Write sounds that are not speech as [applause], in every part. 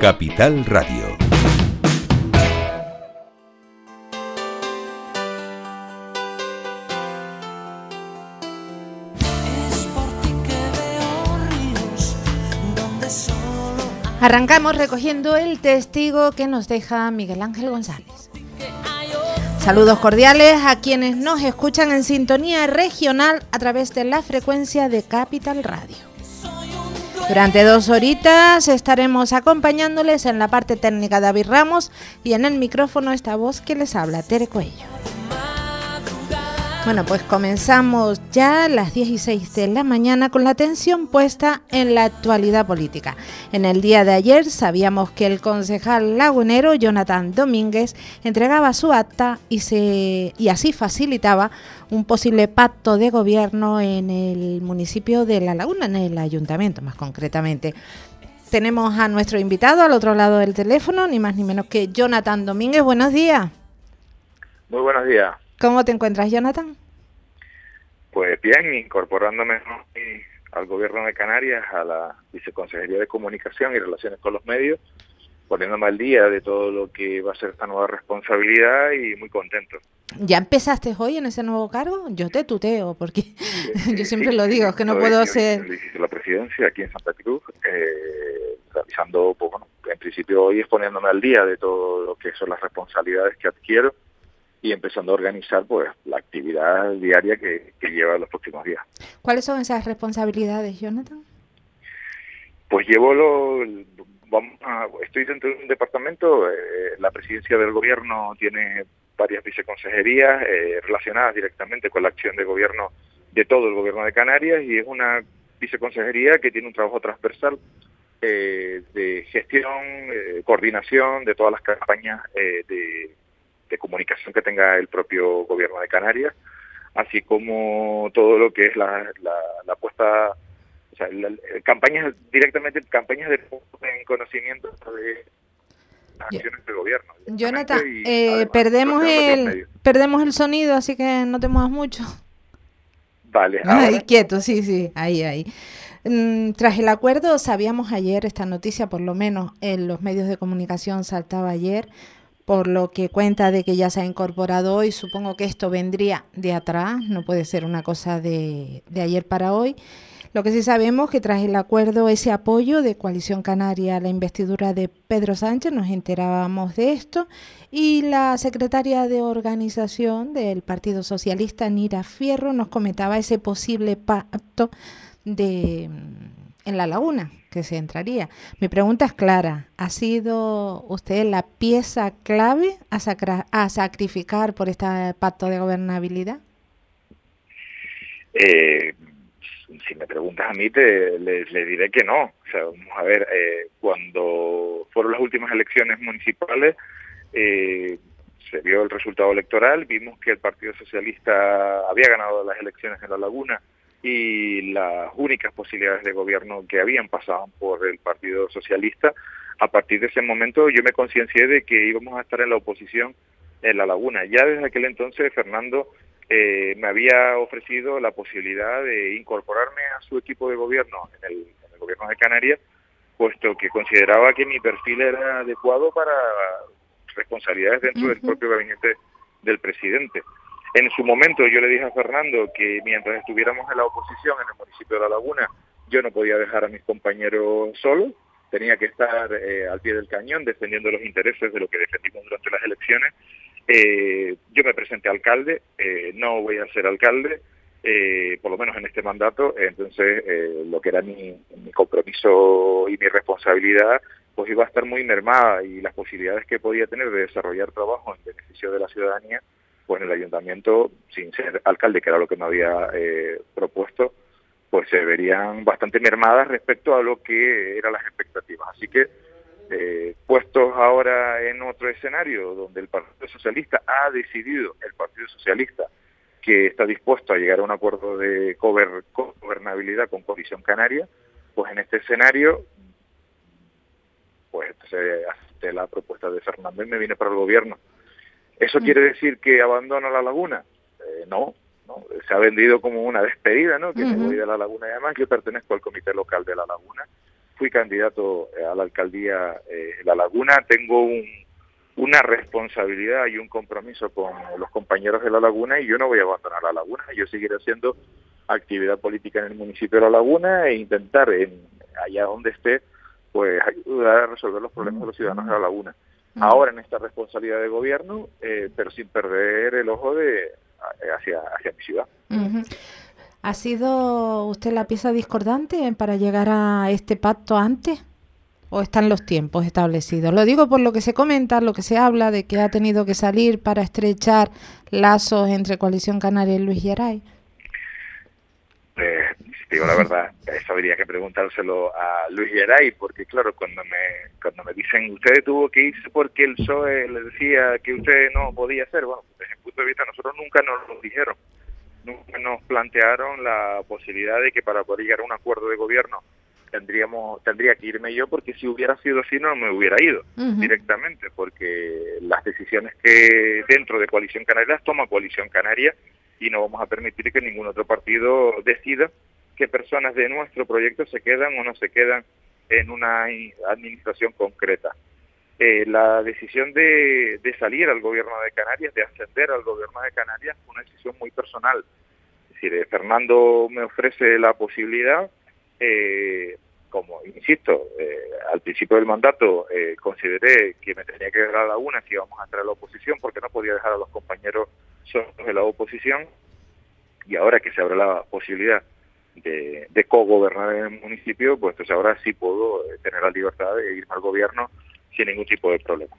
Capital Radio. Arrancamos recogiendo el testigo que nos deja Miguel Ángel González. Saludos cordiales a quienes nos escuchan en sintonía regional a través de la frecuencia de Capital Radio. Durante dos horitas estaremos acompañándoles en la parte técnica David Ramos y en el micrófono esta voz que les habla, Tere Cuello. Bueno, pues comenzamos ya a las 16 de la mañana con la atención puesta en la actualidad política. En el día de ayer sabíamos que el concejal lagunero Jonathan Domínguez entregaba su acta y, se, y así facilitaba un posible pacto de gobierno en el municipio de La Laguna, en el ayuntamiento más concretamente. Tenemos a nuestro invitado al otro lado del teléfono, ni más ni menos que Jonathan Domínguez. Buenos días. Muy buenos días. ¿Cómo te encuentras, Jonathan? Pues bien, incorporándome al gobierno de Canarias, a la Viceconsejería de Comunicación y Relaciones con los Medios, poniéndome al día de todo lo que va a ser esta nueva responsabilidad y muy contento. ¿Ya empezaste hoy en ese nuevo cargo? Yo te tuteo, porque [laughs] yo siempre lo digo, es que no puedo ser... La presidencia aquí en Santa Cruz, eh, realizando, pues, bueno, en principio hoy es poniéndome al día de todo lo que son las responsabilidades que adquiero y empezando a organizar pues la actividad diaria que, lleva los próximos días. ¿Cuáles son esas responsabilidades, Jonathan? Pues llevo lo, vamos estoy dentro de un departamento, eh, la presidencia del gobierno tiene varias viceconsejerías eh, relacionadas directamente con la acción de gobierno de todo el gobierno de Canarias y es una viceconsejería que tiene un trabajo transversal eh, de gestión, coordinación de todas las campañas de de comunicación que tenga el propio gobierno de Canarias, así como todo lo que es la, la, puesta, o sea, campañas directamente, campañas de en conocimiento de acciones del gobierno. Jonathan, eh, perdemos el perdemos el sonido, así que no te muevas mucho. Vale. [laughs] Ahí quieto, sí, sí, ahí, ahí. Mm, tras el acuerdo, sabíamos ayer esta noticia, por lo menos en los medios de comunicación saltaba ayer, por lo que cuenta de que ya se ha incorporado hoy. Supongo que esto vendría de atrás, no puede ser una cosa de, ayer para hoy. Lo que sí sabemos que tras el acuerdo, ese apoyo de Coalición Canaria a la investidura de Pedro Sánchez, nos enterábamos de esto, y la secretaria de organización del Partido Socialista, Nira Fierro, nos comentaba ese posible pacto de, en la laguna que se entraría. Mi pregunta es clara. ¿Ha sido usted la pieza clave a, sacrificar por este pacto de gobernabilidad? Eh, si me preguntas a mí, te, le, diré que no. O sea, vamos a ver, eh, cuando fueron las últimas elecciones municipales, eh, se vio el resultado electoral, vimos que el Partido Socialista había ganado las elecciones en La Laguna y las únicas posibilidades de gobierno que habían pasado por el Partido Socialista. A partir de ese momento yo me conciencié de que íbamos a estar en la oposición en La Laguna. Ya desde aquel entonces Fernando eh, me había ofrecido la posibilidad de incorporarme a su equipo de gobierno en el, gobierno de Canarias, puesto que consideraba que mi perfil era adecuado para responsabilidades dentro del propio gabinete del presidente. En su momento yo le dije a Fernando que mientras estuviéramos en la oposición en el municipio de La Laguna, yo no podía dejar a mis compañeros solos, tenía que estar eh, al pie del cañón defendiendo los intereses de lo que defendimos durante las elecciones. Eh, yo me presenté alcalde, eh, no voy a ser alcalde, por lo menos en este mandato, entonces lo que era mi, mi compromiso y mi responsabilidad pues iba a estar muy mermada y las posibilidades que podía tener de desarrollar trabajo en beneficio de la ciudadanía pues en el ayuntamiento, sin ser alcalde, que era lo que me había eh, propuesto, pues se verían bastante mermadas respecto a lo que eran las expectativas. Así que, eh, puestos ahora en otro escenario donde el Partido Socialista ha decidido, el Partido Socialista, que está dispuesto a llegar a un acuerdo de gobernabilidad con Coalición Canaria, pues en este escenario, pues se hace la propuesta de Fernando y me viene para el gobierno. ¿Eso mm. quiere decir que abandona la laguna? Eh, no, no, se ha vendido como una despedida, ¿no? Que me voy de la laguna y además yo pertenezco al comité local de la laguna fui candidato a la alcaldía de La Laguna, tengo un, una responsabilidad y un compromiso con los compañeros de La Laguna y yo no voy a abandonar La Laguna, yo seguiré haciendo actividad política en el municipio de La Laguna e intentar en allá donde esté pues ayudar a resolver los problemas de los ciudadanos de La Laguna. Ahora en esta responsabilidad de gobierno, eh, pero sin perder el ojo de hacia, hacia mi ciudad. ¿Ha sido usted la pieza discordante para llegar a este pacto antes? ¿O están los tiempos establecidos? Lo digo por lo que se comenta, lo que se habla de que ha tenido que salir para estrechar lazos entre Coalición Canaria y Luis Geray. Digo la verdad, eso habría que preguntárselo a Luis Geray, porque claro, cuando me cuando me dicen, usted tuvo que irse porque el PSOE le decía que usted no podía hacer, bueno, desde mi punto de vista nosotros nunca nos lo dijeron. Nunca nos plantearon la posibilidad de que para poder llegar a un acuerdo de gobierno tendríamos tendría que irme yo porque si hubiera sido así no me hubiera ido directamente porque las decisiones que dentro de Coalición Canaria las toma Coalición Canaria y no vamos a permitir que ningún otro partido decida qué personas de nuestro proyecto se quedan o no se quedan en una administración concreta. Eh, la decisión de, salir al gobierno de Canarias, de ascender al gobierno de Canarias, fue una decisión muy personal. Es decir, eh, Fernando me ofrece la posibilidad, eh, como insisto, al principio del mandato consideré que me tenía que dejar a la una si íbamos a entrar a la oposición, porque no podía dejar a los compañeros solos de la oposición, y ahora que se abre la posibilidad de, de co-gobernar en el municipio, pues entonces ahora sí puedo tener la libertad de irme al gobierno sin ningún tipo de problema.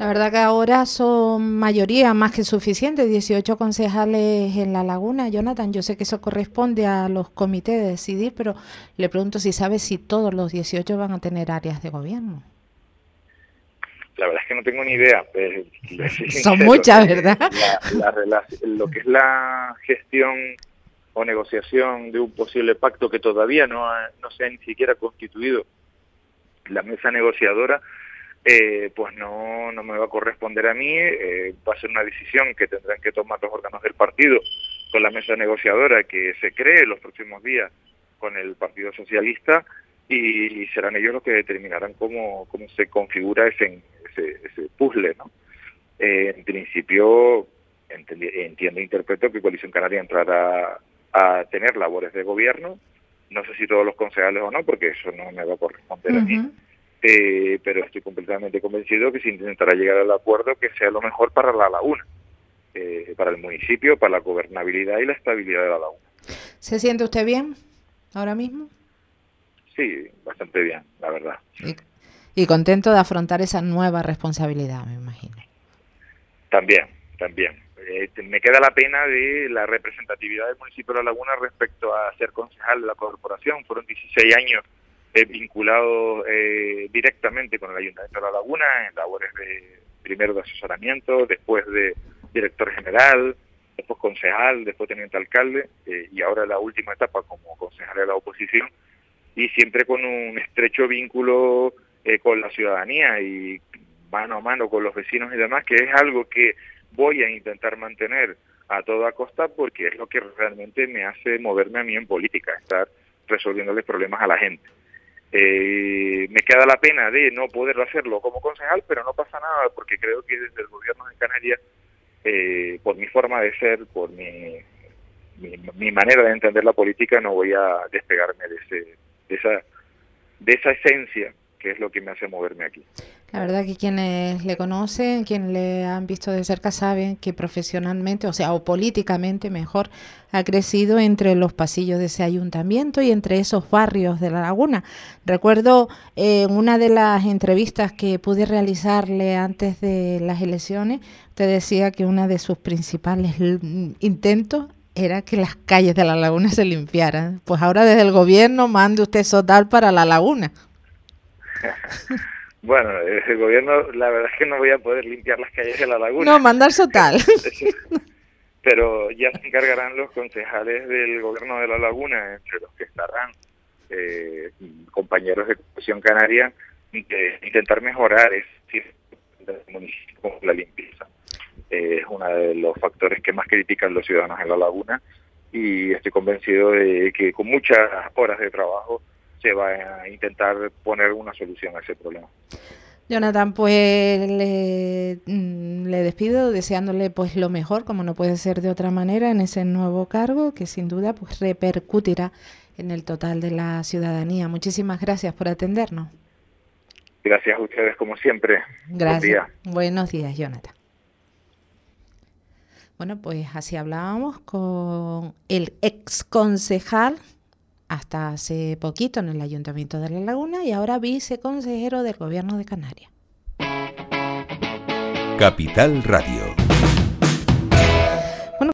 La verdad que ahora son mayoría más que suficiente, 18 concejales en la laguna. Jonathan, yo sé que eso corresponde a los comités de decidir, pero le pregunto si sabe si todos los 18 van a tener áreas de gobierno. La verdad es que no tengo ni idea. [laughs] son muchas, ¿verdad? lo que es la gestión negociación de un posible pacto que todavía no, no se ha ni siquiera constituido la mesa negociadora, eh, pues no, no me va a corresponder a mí, eh, va a ser una decisión que tendrán que tomar los órganos del partido con la mesa negociadora que se cree los próximos días con el Partido Socialista y, serán ellos los que determinarán cómo, cómo se configura ese, ese, puzzle. ¿no? Eh, en principio, entiendo e interpreto que Coalición Canaria entrará a tener labores de gobierno, no sé si todos los concejales o no, porque eso no me va a corresponder a mí eh, pero estoy completamente convencido que se intentará llegar al acuerdo que sea lo mejor para la laguna, eh, para el municipio, para la gobernabilidad y la estabilidad de la laguna. ¿Se siente usted bien ahora mismo? Sí, bastante bien, la verdad. Y, contento de afrontar esa nueva responsabilidad, me imagino. También, también. Eh, me queda la pena de la representatividad del municipio de La Laguna respecto a ser concejal de la corporación. Fueron 16 años eh, vinculado eh, directamente con el Ayuntamiento de La Laguna en labores de primero de asesoramiento, después de director general, después concejal, después teniente alcalde eh, y ahora la última etapa como concejal de la oposición y siempre con un estrecho vínculo con la ciudadanía y mano a mano con los vecinos y demás, que es algo que voy a intentar mantener a toda costa porque es lo que realmente me hace moverme a mí en política, estar resolviéndoles problemas a la gente. Eh, me queda la pena de no poder hacerlo como concejal, pero no pasa nada porque creo que desde el gobierno de Canarias, eh, por mi forma de ser, por mi, mi, manera de entender la política, no voy a despegarme de, ese, de, esa, de esa esencia que es lo que me hace moverme aquí. La verdad que quienes le conocen, quienes le han visto de cerca, saben que profesionalmente, o sea, o políticamente mejor, ha crecido entre los pasillos de ese ayuntamiento y entre esos barrios de la laguna. Recuerdo eh, en una de las entrevistas que pude realizarle antes de las elecciones, usted decía que uno de sus principales intentos era que las calles de la laguna se limpiaran. Pues ahora desde el gobierno mande usted sotal para la laguna. [laughs] bueno, el gobierno, la verdad es que no voy a poder limpiar las calles de la laguna. No, mandar sotal. [laughs] Pero ya se encargarán los concejales del gobierno de la laguna, entre los que estarán eh, compañeros de Comisión Canaria, de intentar mejorar es municipio la limpieza. es uno de los factores que más critican los ciudadanos en la laguna y estoy convencido de que con muchas horas de trabajo se va a intentar poner una solución a ese problema. Jonathan, pues mm, le, despido deseándole pues lo mejor, como no puede ser de otra manera, en ese nuevo cargo que sin duda pues repercutirá en el total de la ciudadanía. Muchísimas gracias por atendernos. Gracias a ustedes como siempre. Gracias. Buenos días, Jonathan. Bueno, pues así hablábamos con el ex concejal hasta hace poquito en el Ayuntamiento de La Laguna y ahora viceconsejero del Gobierno de Canarias. Capital Radio.